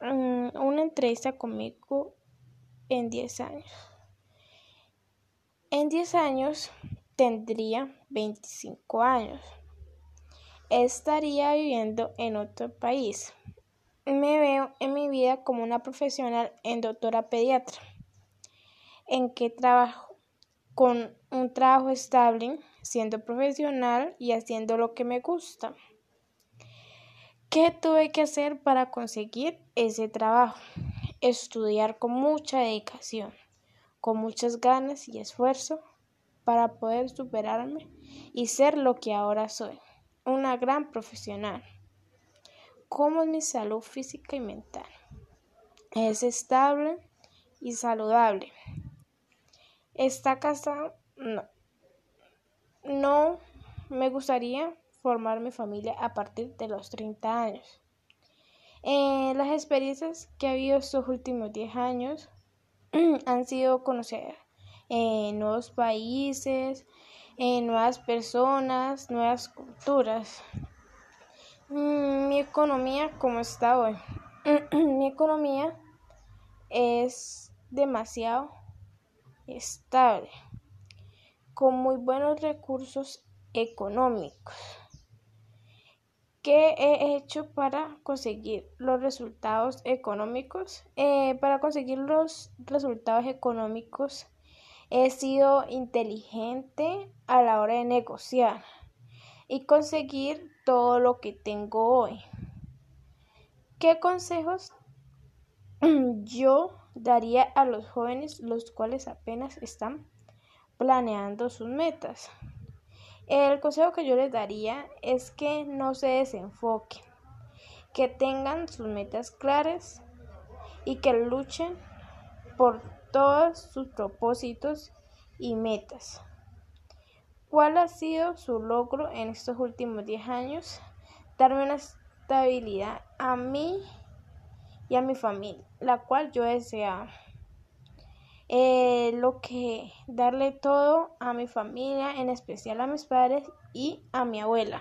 mm, una entrevista conmigo en 10 años. En 10 años tendría 25 años. Estaría viviendo en otro país. Me veo en mi vida como una profesional en doctora pediatra, en que trabajo con un trabajo estable, siendo profesional y haciendo lo que me gusta. ¿Qué tuve que hacer para conseguir ese trabajo? Estudiar con mucha dedicación, con muchas ganas y esfuerzo para poder superarme y ser lo que ahora soy, una gran profesional. ¿Cómo es mi salud física y mental? Es estable y saludable. ¿Está casado? No. No me gustaría formar mi familia a partir de los 30 años. Eh, las experiencias que ha habido estos últimos 10 años han sido conocer eh, nuevos países, eh, nuevas personas, nuevas culturas. Mm, mi economía, ¿cómo está hoy? mi economía es demasiado estable, con muy buenos recursos económicos. ¿Qué he hecho para conseguir los resultados económicos? Eh, para conseguir los resultados económicos he sido inteligente a la hora de negociar y conseguir todo lo que tengo hoy. ¿Qué consejos yo daría a los jóvenes los cuales apenas están planeando sus metas? El consejo que yo les daría es que no se desenfoquen, que tengan sus metas claras y que luchen por todos sus propósitos y metas. ¿Cuál ha sido su logro en estos últimos 10 años? Darme una estabilidad a mí y a mi familia, la cual yo deseaba. Eh, lo que darle todo a mi familia, en especial a mis padres y a mi abuela.